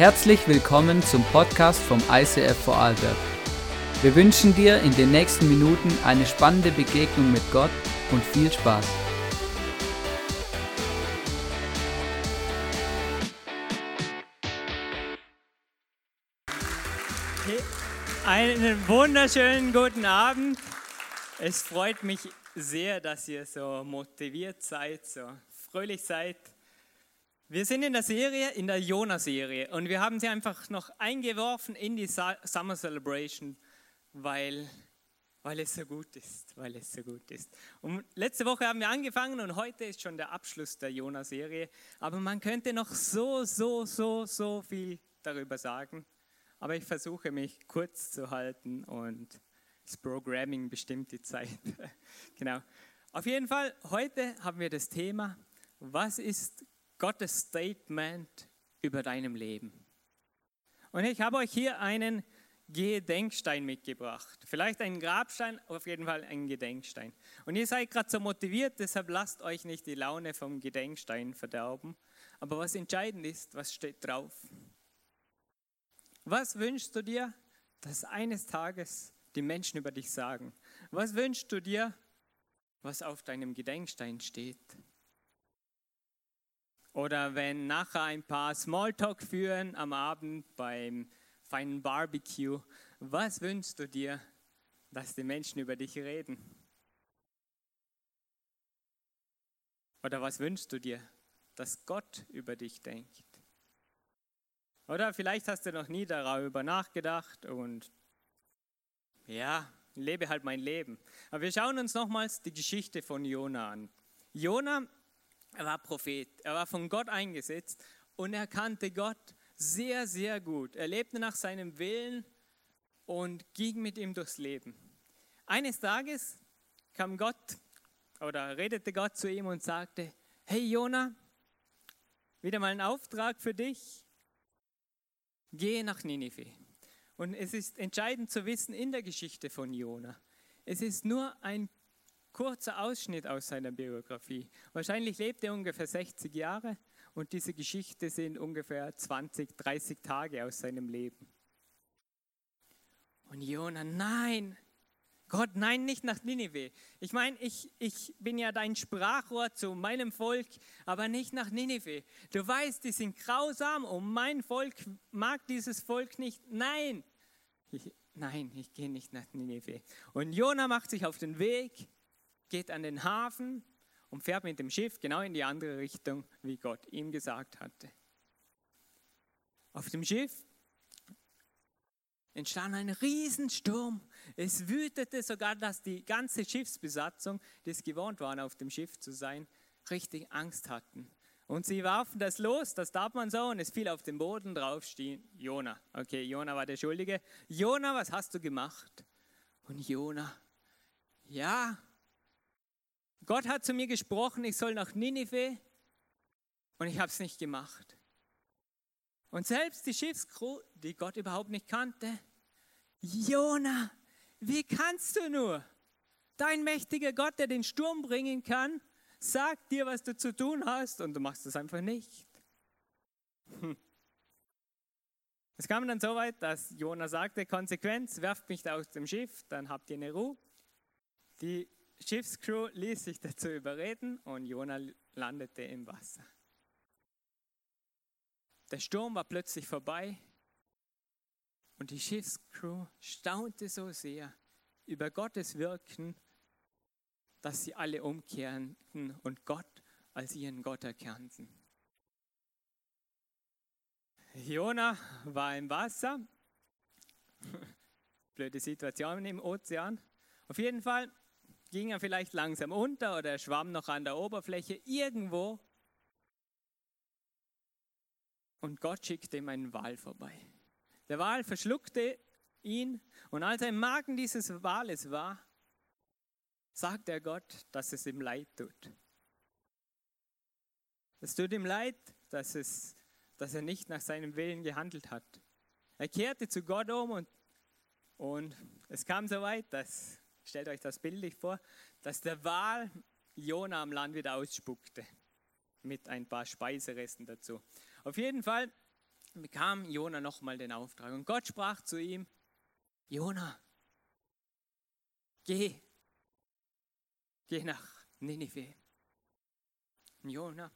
Herzlich willkommen zum Podcast vom ICF Vorarlberg. Wir wünschen dir in den nächsten Minuten eine spannende Begegnung mit Gott und viel Spaß. Einen wunderschönen guten Abend. Es freut mich sehr, dass ihr so motiviert seid, so fröhlich seid. Wir sind in der Serie, in der Jona-Serie und wir haben sie einfach noch eingeworfen in die Summer Celebration, weil, weil es so gut ist, weil es so gut ist. Und letzte Woche haben wir angefangen und heute ist schon der Abschluss der Jona-Serie, aber man könnte noch so, so, so, so viel darüber sagen, aber ich versuche mich kurz zu halten und das Programming bestimmt die Zeit. genau. Auf jeden Fall, heute haben wir das Thema, was ist Gottes Statement über deinem Leben? Und ich habe euch hier einen Gedenkstein mitgebracht. Vielleicht einen Grabstein, auf jeden Fall einen Gedenkstein. Und ihr seid gerade so motiviert, deshalb lasst euch nicht die Laune vom Gedenkstein verderben. Aber was entscheidend ist, was steht drauf? Was wünschst du dir, dass eines Tages die Menschen über dich sagen? Was wünschst du dir, was auf deinem Gedenkstein steht? Oder wenn nachher ein paar Smalltalk führen am Abend beim feinen Barbecue, was wünschst du dir, dass die Menschen über dich reden? Oder was wünschst du dir, dass Gott über dich denkt? Oder vielleicht hast du noch nie darüber nachgedacht und ja, lebe halt mein Leben. Aber wir schauen uns nochmals die Geschichte von Jona an. Jona, er war Prophet, er war von Gott eingesetzt und er kannte Gott sehr, sehr gut. Er lebte nach seinem Willen und ging mit ihm durchs Leben. Eines Tages kam Gott oder redete Gott zu ihm und sagte, hey Jona, wieder mal ein Auftrag für dich, geh nach Ninive. Und es ist entscheidend zu wissen in der Geschichte von Jona. Es ist nur ein kurzer Ausschnitt aus seiner Biografie. Wahrscheinlich lebt er ungefähr 60 Jahre und diese Geschichte sind ungefähr 20, 30 Tage aus seinem Leben. Und Jona, nein, Gott, nein, nicht nach Ninive. Ich meine, ich, ich bin ja dein Sprachrohr zu meinem Volk, aber nicht nach Ninive. Du weißt, die sind grausam und mein Volk mag dieses Volk nicht. Nein, ich, nein, ich gehe nicht nach Nineveh. Und Jona macht sich auf den Weg, geht an den Hafen und fährt mit dem Schiff genau in die andere Richtung, wie Gott ihm gesagt hatte. Auf dem Schiff entstand ein Riesensturm. Es wütete sogar, dass die ganze Schiffsbesatzung, die es gewohnt waren, auf dem Schiff zu sein, richtig Angst hatten. Und sie warfen das los, das tat man so, und es fiel auf den Boden drauf, stehen Jona. Okay, Jona war der Schuldige. Jona, was hast du gemacht? Und Jona, ja, Gott hat zu mir gesprochen, ich soll nach Ninive, und ich habe es nicht gemacht. Und selbst die Schiffscrew, die Gott überhaupt nicht kannte, Jona, wie kannst du nur? Dein mächtiger Gott, der den Sturm bringen kann, sagt dir, was du zu tun hast und du machst es einfach nicht. Hm. Es kam dann so weit, dass Jona sagte, Konsequenz, werft mich da aus dem Schiff, dann habt ihr eine Ruhe. Die Schiffscrew ließ sich dazu überreden und Jona landete im Wasser. Der Sturm war plötzlich vorbei und die Schiffscrew staunte so sehr über Gottes Wirken dass sie alle umkehrten und Gott als ihren Gott erkannten. Jona war im Wasser. Blöde Situation im Ozean. Auf jeden Fall ging er vielleicht langsam unter oder er schwamm noch an der Oberfläche irgendwo. Und Gott schickte ihm einen Wal vorbei. Der Wal verschluckte ihn und als er im Magen dieses Wales war, sagt er Gott, dass es ihm leid tut. Es tut ihm leid, dass, es, dass er nicht nach seinem Willen gehandelt hat. Er kehrte zu Gott um und, und es kam so weit, dass, stellt euch das bildlich vor, dass der Wal Jona am Land wieder ausspuckte. Mit ein paar Speiseresten dazu. Auf jeden Fall bekam Jona nochmal den Auftrag. Und Gott sprach zu ihm, Jona, geh, geh nach Ninive. Jona,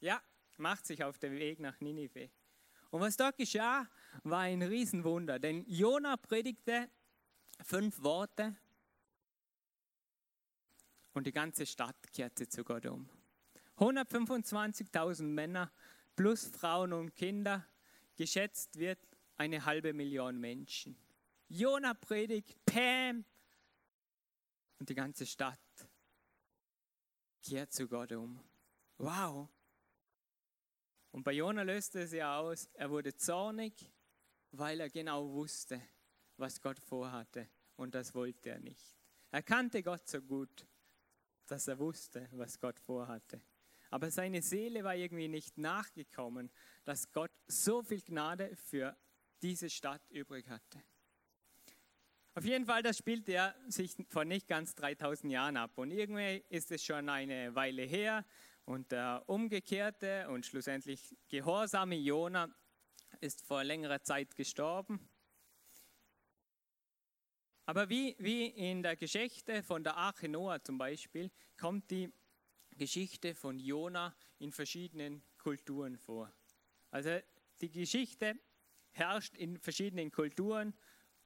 ja, macht sich auf den Weg nach Ninive. Und was dort geschah, war ein Riesenwunder, denn Jona predigte fünf Worte und die ganze Stadt kehrte zu Gott um. 125.000 Männer plus Frauen und Kinder, geschätzt wird eine halbe Million Menschen. Jona predigt, Pam, und die ganze Stadt kehrt zu Gott um. Wow! Und bei Jona löste es ja aus, er wurde zornig, weil er genau wusste, was Gott vorhatte und das wollte er nicht. Er kannte Gott so gut, dass er wusste, was Gott vorhatte. Aber seine Seele war irgendwie nicht nachgekommen, dass Gott so viel Gnade für diese Stadt übrig hatte. Auf jeden Fall, das spielte er sich vor nicht ganz 3000 Jahren ab. Und irgendwie ist es schon eine Weile her. Und der umgekehrte und schlussendlich gehorsame Jona ist vor längerer Zeit gestorben. Aber wie, wie in der Geschichte von der Arche Noah zum Beispiel, kommt die Geschichte von Jona in verschiedenen Kulturen vor. Also die Geschichte herrscht in verschiedenen Kulturen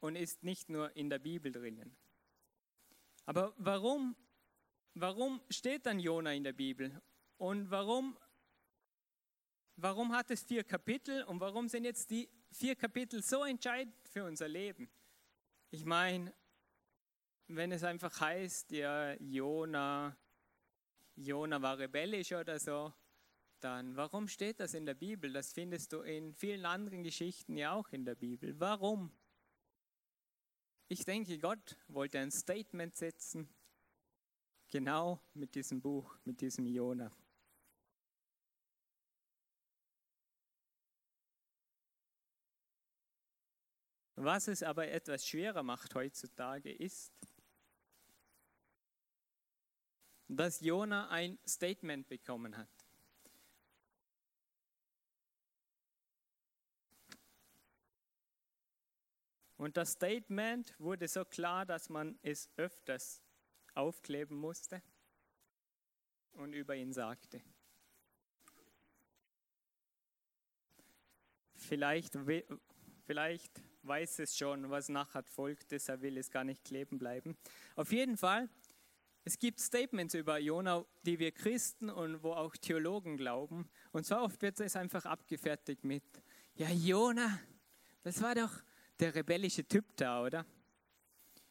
und ist nicht nur in der Bibel drinnen. Aber warum, warum steht dann Jona in der Bibel? Und warum, warum hat es vier Kapitel und warum sind jetzt die vier Kapitel so entscheidend für unser Leben? Ich meine, wenn es einfach heißt, ja, Jona, Jona war rebellisch oder so, dann warum steht das in der Bibel? Das findest du in vielen anderen Geschichten ja auch in der Bibel. Warum? Ich denke, Gott wollte ein Statement setzen, genau mit diesem Buch, mit diesem Jona. Was es aber etwas schwerer macht heutzutage ist, dass Jona ein Statement bekommen hat. Und das Statement wurde so klar, dass man es öfters aufkleben musste und über ihn sagte. Vielleicht, vielleicht weiß es schon, was nachher folgt, deshalb will es gar nicht kleben bleiben. Auf jeden Fall es gibt Statements über Jona, die wir Christen und wo auch Theologen glauben. Und so oft wird es einfach abgefertigt mit, ja, Jona, das war doch der rebellische Typ da, oder?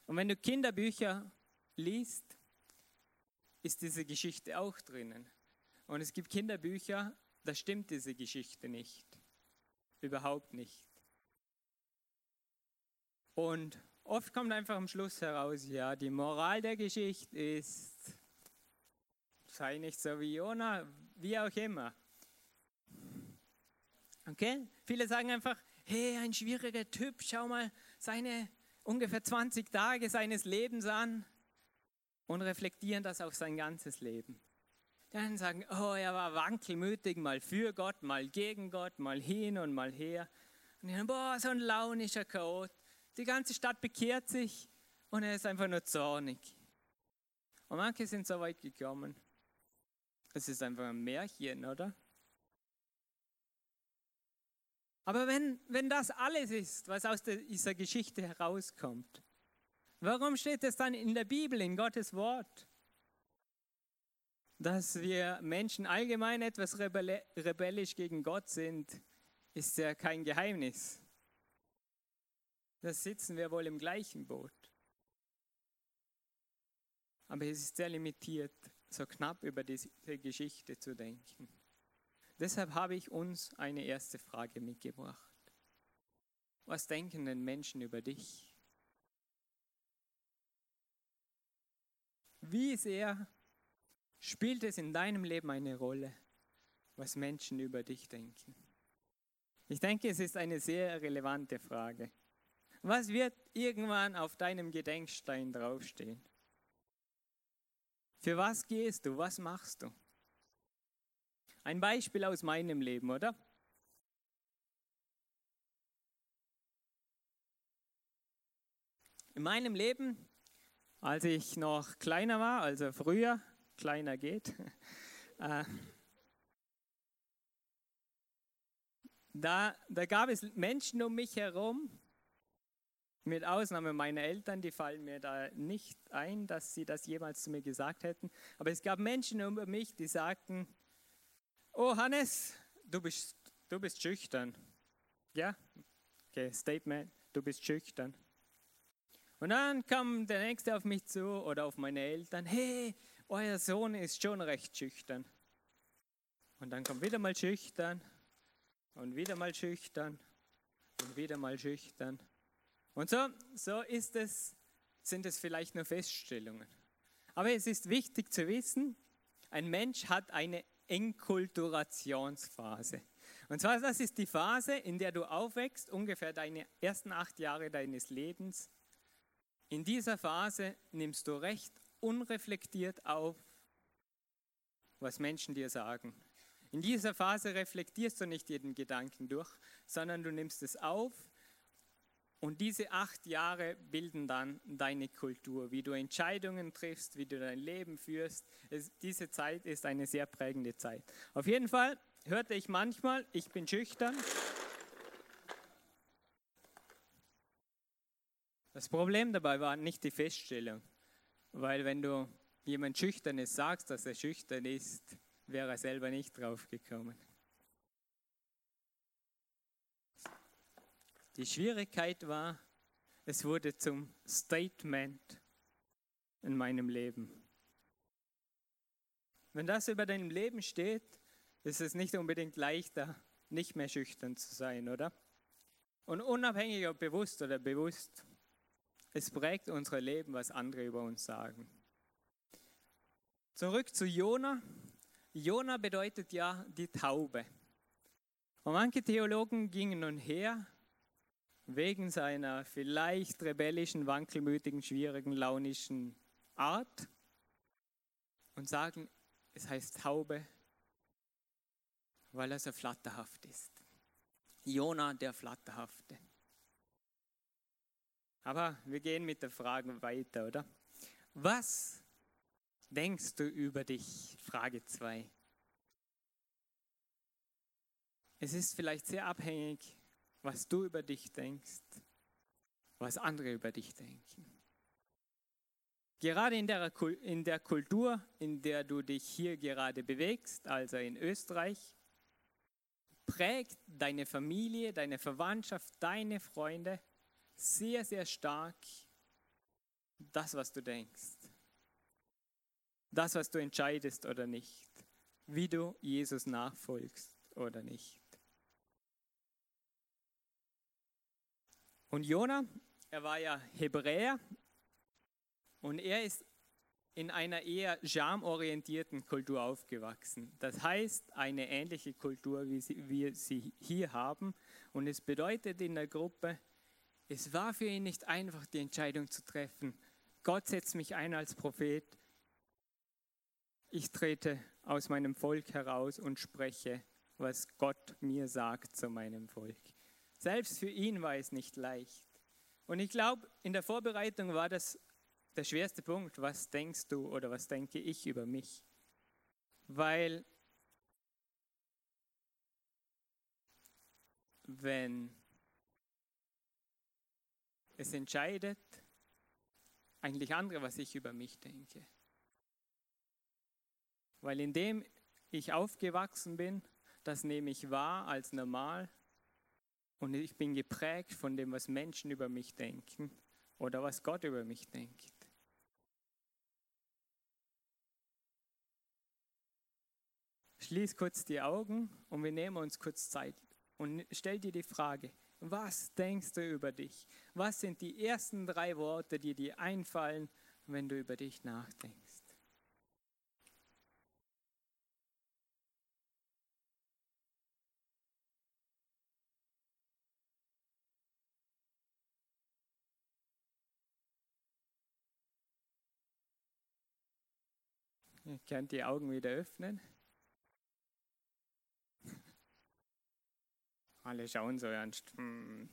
Und wenn du Kinderbücher liest, ist diese Geschichte auch drinnen. Und es gibt Kinderbücher, da stimmt diese Geschichte nicht. Überhaupt nicht. Und Oft kommt einfach am Schluss heraus, ja, die Moral der Geschichte ist, sei nicht so wie Jona, wie auch immer. Okay? Viele sagen einfach, hey, ein schwieriger Typ, schau mal seine ungefähr 20 Tage seines Lebens an und reflektieren das auf sein ganzes Leben. Dann sagen, oh, er war wankelmütig, mal für Gott, mal gegen Gott, mal hin und mal her. Und sagen, boah, so ein launischer Chaot. Die ganze Stadt bekehrt sich und er ist einfach nur zornig. Und manche sind so weit gekommen. Es ist einfach ein Märchen, oder? Aber wenn, wenn das alles ist, was aus dieser Geschichte herauskommt, warum steht es dann in der Bibel, in Gottes Wort? Dass wir Menschen allgemein etwas rebellisch gegen Gott sind, ist ja kein Geheimnis da sitzen wir wohl im gleichen Boot. Aber es ist sehr limitiert, so knapp über diese Geschichte zu denken. Deshalb habe ich uns eine erste Frage mitgebracht. Was denken denn Menschen über dich? Wie sehr spielt es in deinem Leben eine Rolle, was Menschen über dich denken? Ich denke, es ist eine sehr relevante Frage. Was wird irgendwann auf deinem Gedenkstein draufstehen? Für was gehst du? Was machst du? Ein Beispiel aus meinem Leben, oder? In meinem Leben, als ich noch kleiner war, also früher, kleiner geht, äh, da, da gab es Menschen um mich herum, mit Ausnahme meiner Eltern, die fallen mir da nicht ein, dass sie das jemals zu mir gesagt hätten. Aber es gab Menschen um mich, die sagten, oh Hannes, du bist, du bist schüchtern. Ja, okay, Statement, du bist schüchtern. Und dann kam der Nächste auf mich zu oder auf meine Eltern, hey, euer Sohn ist schon recht schüchtern. Und dann kommt wieder mal schüchtern und wieder mal schüchtern und wieder mal schüchtern. Und so, so ist es, sind es vielleicht nur Feststellungen. Aber es ist wichtig zu wissen, ein Mensch hat eine Enkulturationsphase. Und zwar, das ist die Phase, in der du aufwächst, ungefähr deine ersten acht Jahre deines Lebens. In dieser Phase nimmst du recht unreflektiert auf, was Menschen dir sagen. In dieser Phase reflektierst du nicht jeden Gedanken durch, sondern du nimmst es auf und diese acht Jahre bilden dann deine Kultur, wie du Entscheidungen triffst, wie du dein Leben führst. Es, diese Zeit ist eine sehr prägende Zeit. Auf jeden Fall hörte ich manchmal, ich bin schüchtern. Das Problem dabei war nicht die Feststellung, weil wenn du jemand Schüchternes sagst, dass er schüchtern ist, wäre er selber nicht drauf Die Schwierigkeit war, es wurde zum Statement in meinem Leben. Wenn das über deinem Leben steht, ist es nicht unbedingt leichter, nicht mehr schüchtern zu sein, oder? Und unabhängig ob bewusst oder bewusst, es prägt unser Leben, was andere über uns sagen. Zurück zu Jona. Jona bedeutet ja die Taube. Und manche Theologen gingen nun her wegen seiner vielleicht rebellischen, wankelmütigen, schwierigen, launischen Art und sagen, es heißt Taube, weil er so flatterhaft ist. Jona der Flatterhafte. Aber wir gehen mit der Frage weiter, oder? Was denkst du über dich? Frage 2. Es ist vielleicht sehr abhängig was du über dich denkst, was andere über dich denken. Gerade in der, in der Kultur, in der du dich hier gerade bewegst, also in Österreich, prägt deine Familie, deine Verwandtschaft, deine Freunde sehr, sehr stark das, was du denkst. Das, was du entscheidest oder nicht. Wie du Jesus nachfolgst oder nicht. Und Jona, er war ja Hebräer und er ist in einer eher jamorientierten Kultur aufgewachsen. Das heißt, eine ähnliche Kultur, wie wir sie hier haben. Und es bedeutet in der Gruppe, es war für ihn nicht einfach, die Entscheidung zu treffen. Gott setzt mich ein als Prophet. Ich trete aus meinem Volk heraus und spreche, was Gott mir sagt zu meinem Volk. Selbst für ihn war es nicht leicht. Und ich glaube, in der Vorbereitung war das der schwerste Punkt. Was denkst du oder was denke ich über mich? Weil wenn es entscheidet eigentlich andere, was ich über mich denke. Weil indem ich aufgewachsen bin, das nehme ich wahr als normal und ich bin geprägt von dem, was Menschen über mich denken oder was Gott über mich denkt. Schließ kurz die Augen und wir nehmen uns kurz Zeit und stell dir die Frage, was denkst du über dich? Was sind die ersten drei Worte, die dir einfallen, wenn du über dich nachdenkst? Ihr könnt die Augen wieder öffnen. Alle schauen so ernst. Hm.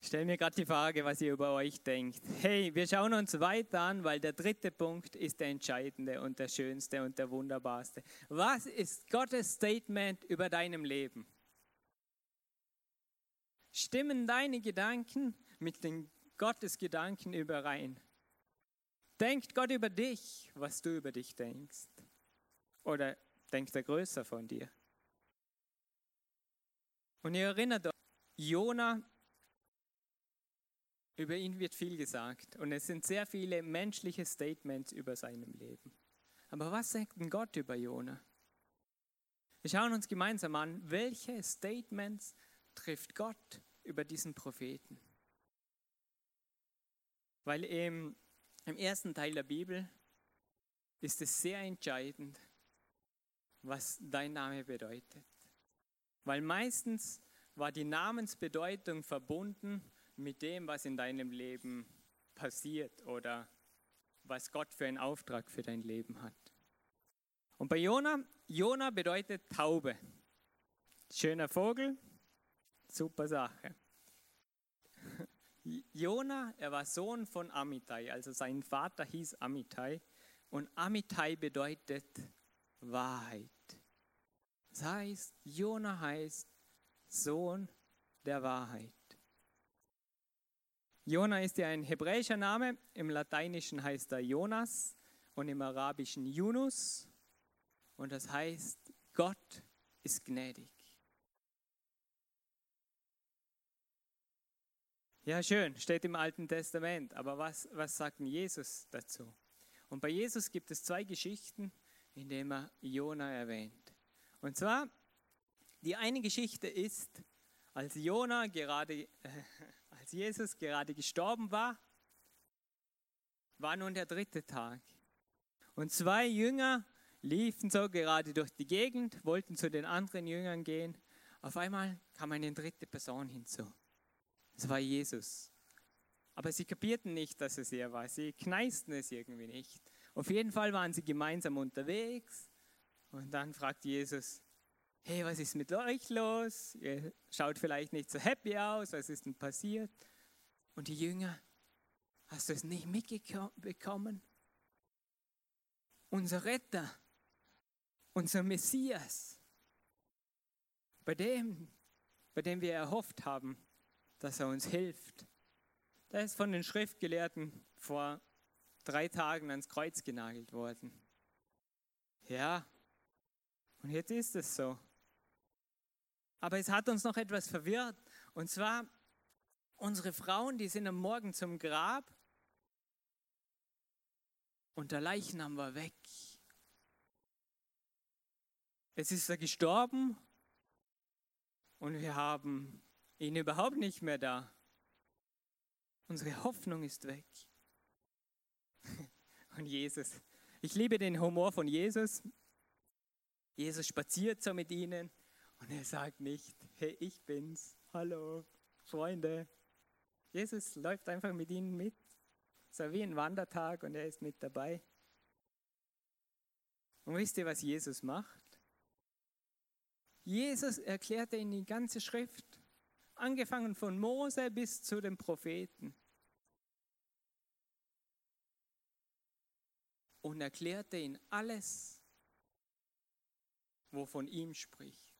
Ich stelle mir gerade die Frage, was ihr über euch denkt. Hey, wir schauen uns weiter an, weil der dritte Punkt ist der entscheidende und der schönste und der wunderbarste. Was ist Gottes Statement über deinem Leben? Stimmen deine Gedanken mit den Gottes Gedanken überein? Denkt Gott über dich, was du über dich denkst? Oder denkt er größer von dir? Und ihr erinnert euch, Jona über ihn wird viel gesagt und es sind sehr viele menschliche Statements über seinem Leben. Aber was sagt denn Gott über Jona? Wir schauen uns gemeinsam an, welche Statements trifft Gott über diesen Propheten. Weil im, im ersten Teil der Bibel ist es sehr entscheidend, was dein Name bedeutet. Weil meistens war die Namensbedeutung verbunden mit dem, was in deinem Leben passiert oder was Gott für einen Auftrag für dein Leben hat. Und bei Jona, Jona bedeutet Taube. Schöner Vogel, super Sache. Jona, er war Sohn von Amitai, also sein Vater hieß Amitai und Amitai bedeutet Wahrheit. Das heißt, Jona heißt Sohn der Wahrheit. Jona ist ja ein hebräischer Name, im Lateinischen heißt er Jonas und im Arabischen Yunus und das heißt, Gott ist gnädig. Ja, schön, steht im Alten Testament, aber was, was sagt Jesus dazu? Und bei Jesus gibt es zwei Geschichten, in denen er Jona erwähnt. Und zwar, die eine Geschichte ist, als Jona gerade, äh, als Jesus gerade gestorben war, war nun der dritte Tag. Und zwei Jünger liefen so gerade durch die Gegend, wollten zu den anderen Jüngern gehen. Auf einmal kam eine dritte Person hinzu. Es war Jesus. Aber sie kapierten nicht, dass es er war. Sie kneisten es irgendwie nicht. Auf jeden Fall waren sie gemeinsam unterwegs. Und dann fragt Jesus, hey, was ist mit euch los? Ihr schaut vielleicht nicht so happy aus, was ist denn passiert? Und die Jünger, hast du es nicht mitbekommen? Unser Retter, unser Messias, bei dem, bei dem wir erhofft haben, dass er uns hilft. Der ist von den Schriftgelehrten vor drei Tagen ans Kreuz genagelt worden. Ja, und jetzt ist es so. Aber es hat uns noch etwas verwirrt. Und zwar, unsere Frauen, die sind am Morgen zum Grab und der Leichnam war weg. Es ist er gestorben und wir haben ihn überhaupt nicht mehr da. Unsere Hoffnung ist weg. Und Jesus, ich liebe den Humor von Jesus. Jesus spaziert so mit ihnen und er sagt nicht, hey, ich bin's, hallo, Freunde. Jesus läuft einfach mit ihnen mit, so wie ein Wandertag und er ist mit dabei. Und wisst ihr, was Jesus macht? Jesus erklärte ihnen die ganze Schrift, angefangen von Mose bis zu den Propheten. Und erklärte ihnen alles, wovon ihm spricht.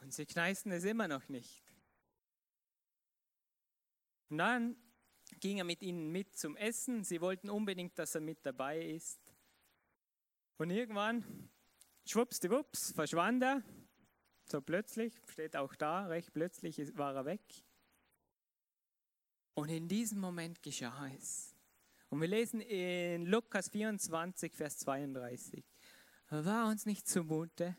Und sie kneisten es immer noch nicht. Und dann ging er mit ihnen mit zum Essen. Sie wollten unbedingt, dass er mit dabei ist. Und irgendwann, schwuppsdiwupps, verschwand er. So plötzlich, steht auch da, recht plötzlich war er weg. Und in diesem Moment geschah es. Und wir lesen in Lukas 24, Vers 32. War uns nicht zumute,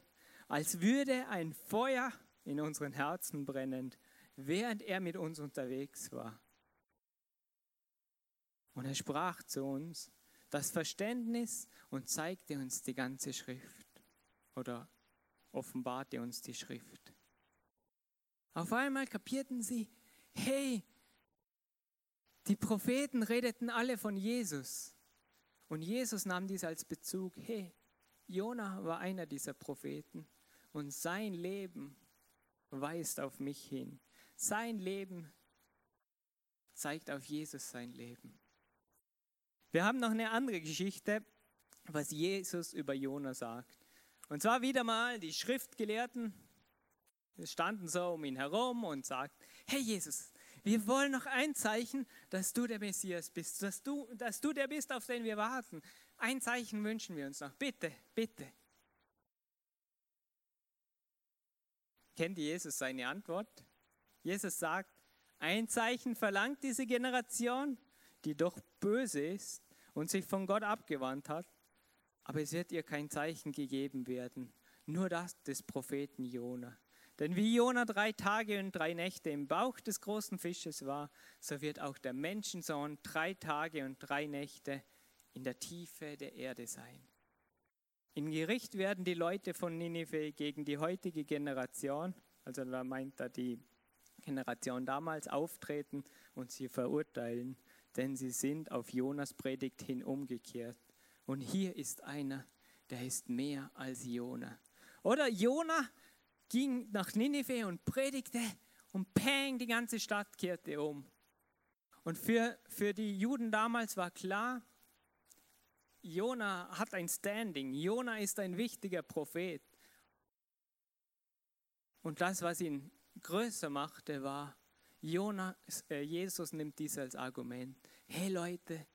als würde ein Feuer in unseren Herzen brennen, während er mit uns unterwegs war. Und er sprach zu uns das Verständnis und zeigte uns die ganze Schrift oder offenbarte uns die Schrift. Auf einmal kapierten sie, hey, die Propheten redeten alle von Jesus. Und Jesus nahm dies als Bezug, hey, Jona war einer dieser Propheten und sein Leben weist auf mich hin. Sein Leben zeigt auf Jesus sein Leben. Wir haben noch eine andere Geschichte, was Jesus über Jona sagt. Und zwar wieder mal die Schriftgelehrten standen so um ihn herum und sagten, hey Jesus, wir wollen noch ein Zeichen, dass du der Messias bist, dass du, dass du der bist, auf den wir warten. Ein Zeichen wünschen wir uns noch. Bitte, bitte. Kennt Jesus seine Antwort? Jesus sagt, ein Zeichen verlangt diese Generation, die doch böse ist und sich von Gott abgewandt hat, aber es wird ihr kein Zeichen gegeben werden, nur das des Propheten Jona. Denn wie Jona drei Tage und drei Nächte im Bauch des großen Fisches war, so wird auch der Menschensohn drei Tage und drei Nächte in der Tiefe der Erde sein. In Gericht werden die Leute von Ninive gegen die heutige Generation, also da meint er die Generation damals, auftreten und sie verurteilen, denn sie sind auf Jonas Predigt hin umgekehrt. Und hier ist einer, der ist mehr als Jona. Oder Jona ging nach Ninive und predigte und peng, die ganze Stadt kehrte um. Und für, für die Juden damals war klar, Jona hat ein Standing, Jona ist ein wichtiger Prophet. Und das, was ihn größer machte, war, Jona, äh, Jesus nimmt dies als Argument. Hey Leute,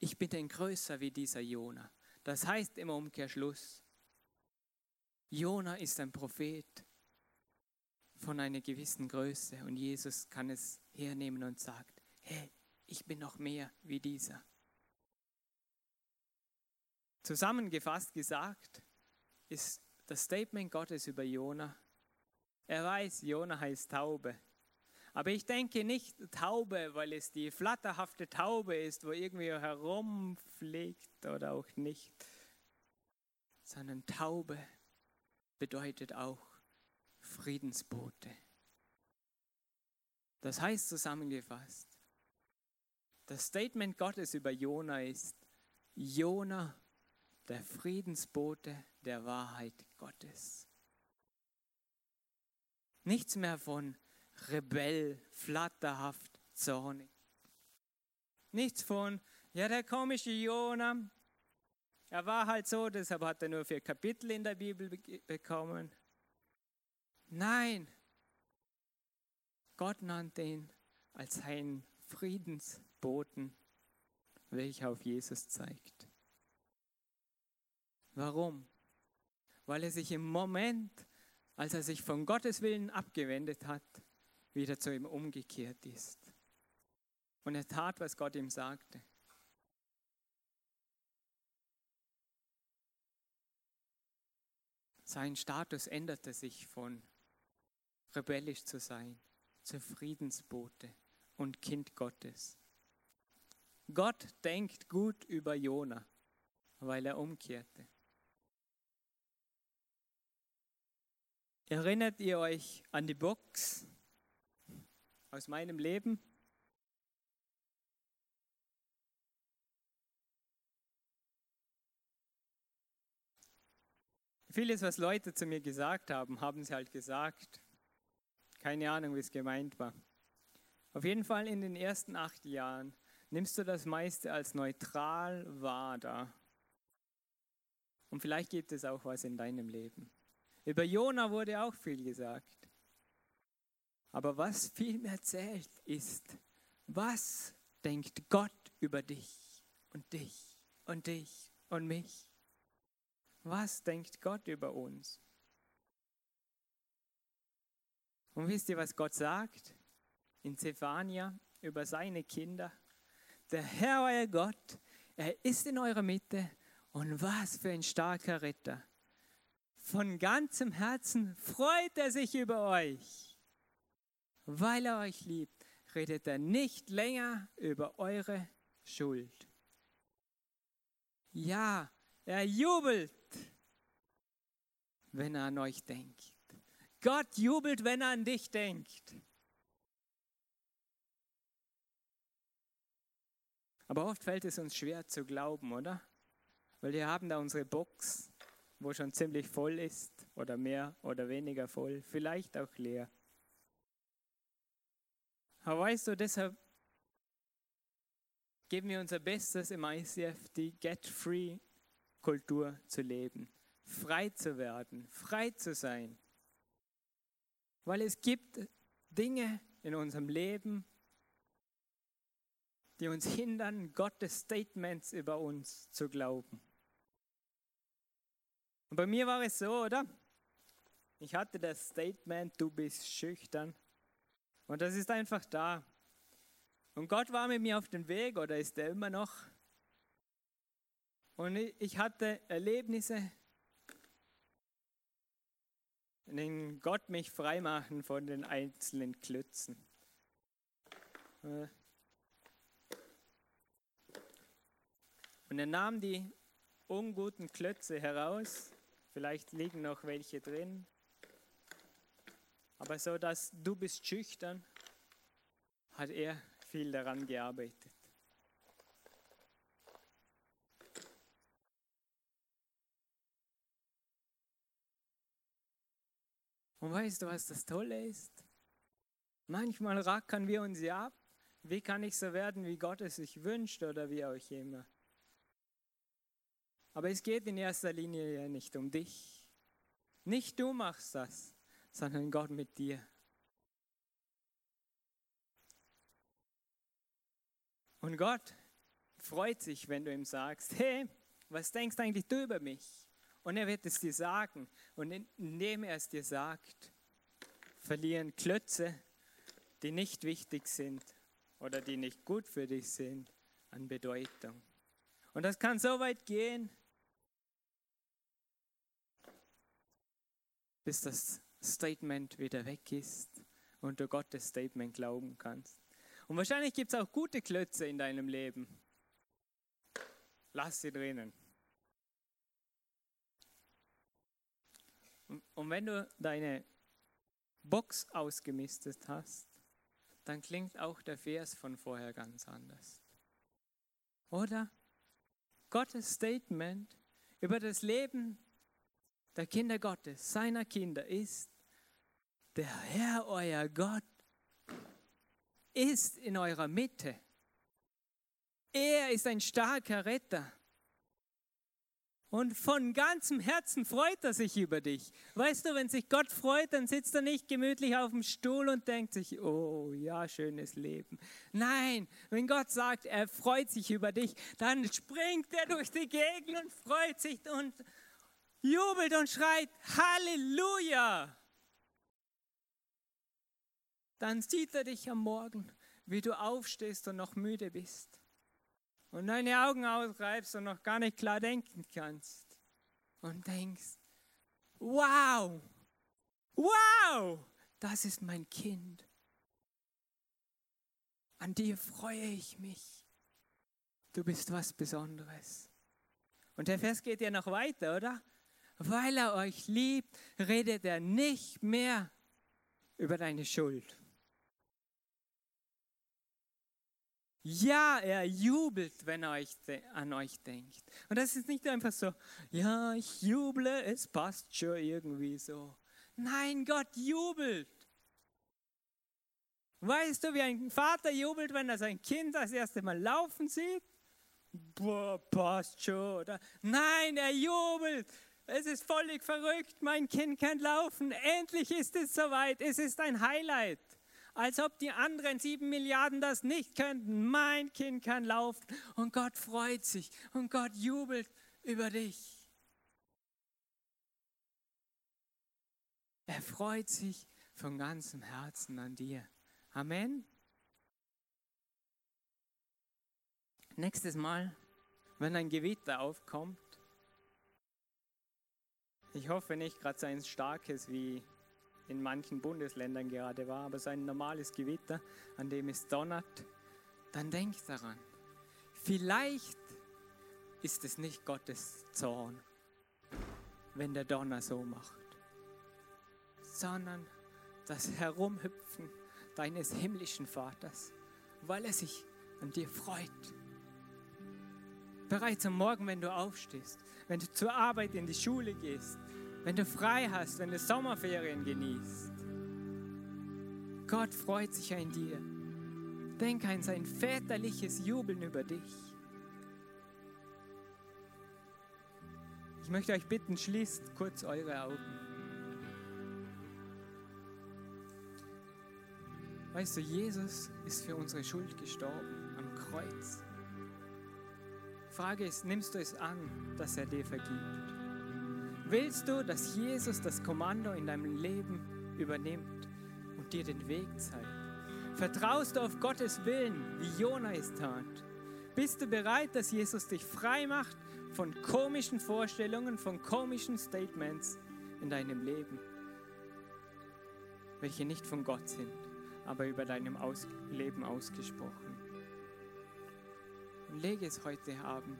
ich bin ein größer wie dieser Jona. Das heißt im Umkehrschluss, Jona ist ein Prophet von einer gewissen Größe und Jesus kann es hernehmen und sagt, hey, ich bin noch mehr wie dieser. Zusammengefasst gesagt ist das Statement Gottes über Jona. Er weiß, Jona heißt Taube. Aber ich denke nicht Taube, weil es die flatterhafte Taube ist, wo irgendwie herumfliegt oder auch nicht, sondern Taube bedeutet auch Friedensbote. Das heißt zusammengefasst, das Statement Gottes über Jona ist, Jona, der Friedensbote der Wahrheit Gottes. Nichts mehr von Rebell, flatterhaft, zornig. Nichts von, ja, der komische Jona, er war halt so, deshalb hat er nur vier Kapitel in der Bibel bekommen. Nein, Gott nannte ihn als seinen Friedensboten, welcher auf Jesus zeigt. Warum? Weil er sich im Moment, als er sich von Gottes Willen abgewendet hat, wieder zu ihm umgekehrt ist. Und er tat, was Gott ihm sagte. Sein Status änderte sich von rebellisch zu sein zu Friedensbote und Kind Gottes. Gott denkt gut über Jona, weil er umkehrte. Erinnert ihr euch an die Box aus meinem Leben? Vieles, was Leute zu mir gesagt haben, haben sie halt gesagt. Keine Ahnung, wie es gemeint war. Auf jeden Fall in den ersten acht Jahren nimmst du das meiste als neutral wahr da. Und vielleicht gibt es auch was in deinem Leben. Über Jona wurde auch viel gesagt. Aber was viel mehr zählt, ist, was denkt Gott über dich und dich und dich und mich? Was denkt Gott über uns? Und wisst ihr, was Gott sagt in Zephania über seine Kinder? Der Herr, euer Gott, er ist in eurer Mitte und was für ein starker Ritter. Von ganzem Herzen freut er sich über euch. Weil er euch liebt, redet er nicht länger über eure Schuld. Ja, er jubelt wenn er an euch denkt. Gott jubelt, wenn er an dich denkt. Aber oft fällt es uns schwer zu glauben, oder? Weil wir haben da unsere Box wo schon ziemlich voll ist oder mehr oder weniger voll, vielleicht auch leer. Aber weißt du, deshalb geben wir unser Bestes im ICF, die Get-Free-Kultur zu leben, frei zu werden, frei zu sein. Weil es gibt Dinge in unserem Leben, die uns hindern, Gottes Statements über uns zu glauben. Und bei mir war es so, oder? Ich hatte das Statement, du bist schüchtern. Und das ist einfach da. Und Gott war mit mir auf dem Weg oder ist er immer noch. Und ich hatte Erlebnisse, in denen Gott mich freimachen von den einzelnen Klötzen. Und er nahm die unguten Klötze heraus Vielleicht liegen noch welche drin. Aber so, dass du bist schüchtern, hat er viel daran gearbeitet. Und weißt du, was das Tolle ist? Manchmal rackern wir uns ja ab. Wie kann ich so werden, wie Gott es sich wünscht oder wie auch immer? Aber es geht in erster Linie ja nicht um dich. Nicht du machst das, sondern Gott mit dir. Und Gott freut sich, wenn du ihm sagst, hey, was denkst eigentlich du über mich? Und er wird es dir sagen. Und indem er es dir sagt, verlieren Klötze, die nicht wichtig sind oder die nicht gut für dich sind, an Bedeutung. Und das kann so weit gehen, bis das Statement wieder weg ist und du Gottes Statement glauben kannst. Und wahrscheinlich gibt es auch gute Klötze in deinem Leben. Lass sie drinnen. Und wenn du deine Box ausgemistet hast, dann klingt auch der Vers von vorher ganz anders. Oder? Gottes Statement über das Leben der Kinder Gottes, seiner Kinder ist, der Herr, euer Gott, ist in eurer Mitte. Er ist ein starker Retter. Und von ganzem Herzen freut er sich über dich. Weißt du, wenn sich Gott freut, dann sitzt er nicht gemütlich auf dem Stuhl und denkt sich, oh ja, schönes Leben. Nein, wenn Gott sagt, er freut sich über dich, dann springt er durch die Gegend und freut sich und jubelt und schreit Halleluja. Dann sieht er dich am Morgen, wie du aufstehst und noch müde bist und deine Augen ausreibst und noch gar nicht klar denken kannst und denkst, wow, wow, das ist mein Kind. An dir freue ich mich. Du bist was Besonderes. Und der Vers geht ja noch weiter, oder? Weil er euch liebt, redet er nicht mehr über deine Schuld. Ja, er jubelt, wenn er euch an euch denkt. Und das ist nicht einfach so, ja, ich juble, es passt schon irgendwie so. Nein, Gott jubelt. Weißt du, wie ein Vater jubelt, wenn er sein Kind das erste Mal laufen sieht? Boah, passt schon, oder? Nein, er jubelt, es ist völlig verrückt, mein Kind kann laufen. Endlich ist es soweit. Es ist ein Highlight. Als ob die anderen sieben Milliarden das nicht könnten. Mein Kind kann laufen und Gott freut sich und Gott jubelt über dich. Er freut sich von ganzem Herzen an dir. Amen. Nächstes Mal, wenn ein Gewitter aufkommt, ich hoffe nicht gerade so ein starkes wie in manchen Bundesländern gerade war, aber so ein normales Gewitter, an dem es donnert, dann denk daran. Vielleicht ist es nicht Gottes Zorn, wenn der Donner so macht, sondern das Herumhüpfen deines himmlischen Vaters, weil er sich an dir freut. Bereits am Morgen, wenn du aufstehst, wenn du zur Arbeit in die Schule gehst, wenn du frei hast, wenn du Sommerferien genießt. Gott freut sich an dir. Denk an sein väterliches Jubeln über dich. Ich möchte euch bitten, schließt kurz eure Augen. Weißt du, Jesus ist für unsere Schuld gestorben am Kreuz. Frage ist, nimmst du es an, dass er dir vergibt? Willst du, dass Jesus das Kommando in deinem Leben übernimmt und dir den Weg zeigt? Vertraust du auf Gottes Willen, wie Jona es tat? Bist du bereit, dass Jesus dich frei macht von komischen Vorstellungen, von komischen Statements in deinem Leben, welche nicht von Gott sind, aber über deinem Aus Leben ausgesprochen? Und lege es heute Abend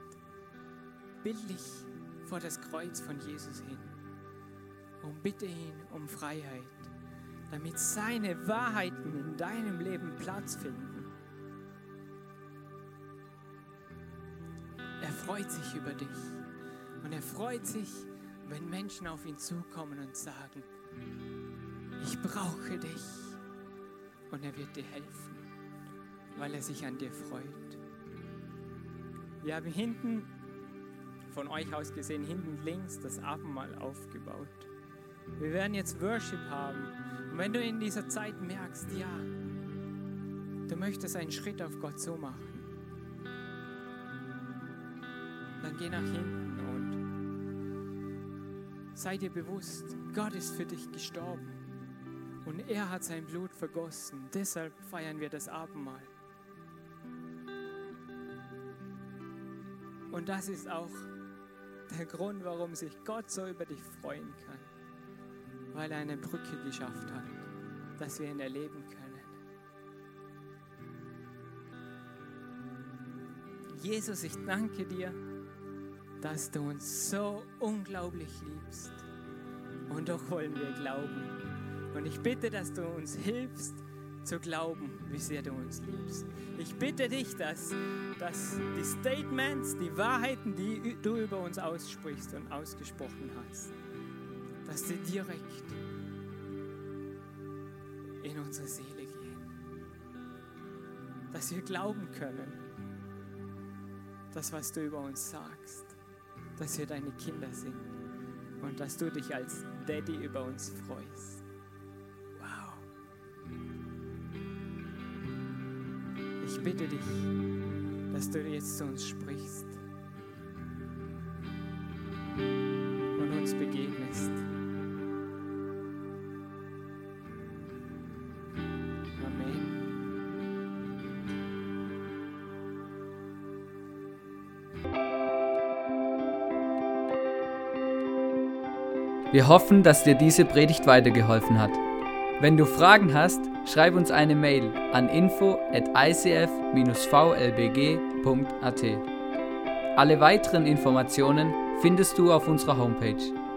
bildlich vor das Kreuz von Jesus hin und bitte ihn um Freiheit, damit seine Wahrheiten in deinem Leben Platz finden. Er freut sich über dich und er freut sich, wenn Menschen auf ihn zukommen und sagen, ich brauche dich und er wird dir helfen, weil er sich an dir freut. Wir haben hinten von euch aus gesehen hinten links das Abendmahl aufgebaut. Wir werden jetzt Worship haben. Und wenn du in dieser Zeit merkst, ja, du möchtest einen Schritt auf Gott so machen, dann geh nach hinten und sei dir bewusst, Gott ist für dich gestorben und er hat sein Blut vergossen. Deshalb feiern wir das Abendmahl. Und das ist auch der Grund, warum sich Gott so über dich freuen kann, weil er eine Brücke geschafft hat, dass wir ihn erleben können. Jesus, ich danke dir, dass du uns so unglaublich liebst. Und doch wollen wir glauben. Und ich bitte, dass du uns hilfst, zu glauben, wie sehr du uns liebst. Ich bitte dich, dass, dass die Statements, die Wahrheiten, die du über uns aussprichst und ausgesprochen hast, dass sie direkt in unsere Seele gehen. Dass wir glauben können, das, was du über uns sagst, dass wir deine Kinder sind und dass du dich als Daddy über uns freust. Ich bitte dich, dass du jetzt zu uns sprichst und uns begegnest. Amen. Wir hoffen, dass dir diese Predigt weitergeholfen hat. Wenn du Fragen hast, schreib uns eine Mail an info at icf-vlbg.at. Alle weiteren Informationen findest du auf unserer Homepage.